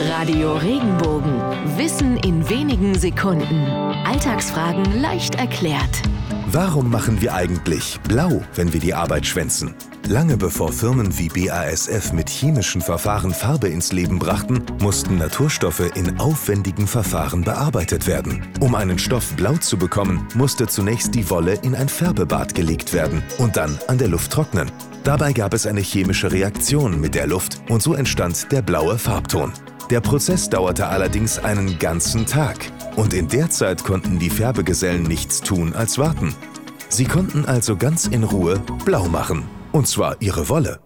Radio Regenbogen. Wissen in wenigen Sekunden. Alltagsfragen leicht erklärt. Warum machen wir eigentlich blau, wenn wir die Arbeit schwänzen? Lange bevor Firmen wie BASF mit chemischen Verfahren Farbe ins Leben brachten, mussten Naturstoffe in aufwendigen Verfahren bearbeitet werden. Um einen Stoff blau zu bekommen, musste zunächst die Wolle in ein Färbebad gelegt werden und dann an der Luft trocknen. Dabei gab es eine chemische Reaktion mit der Luft und so entstand der blaue Farbton. Der Prozess dauerte allerdings einen ganzen Tag und in der Zeit konnten die Färbegesellen nichts tun als warten. Sie konnten also ganz in Ruhe blau machen, und zwar ihre Wolle.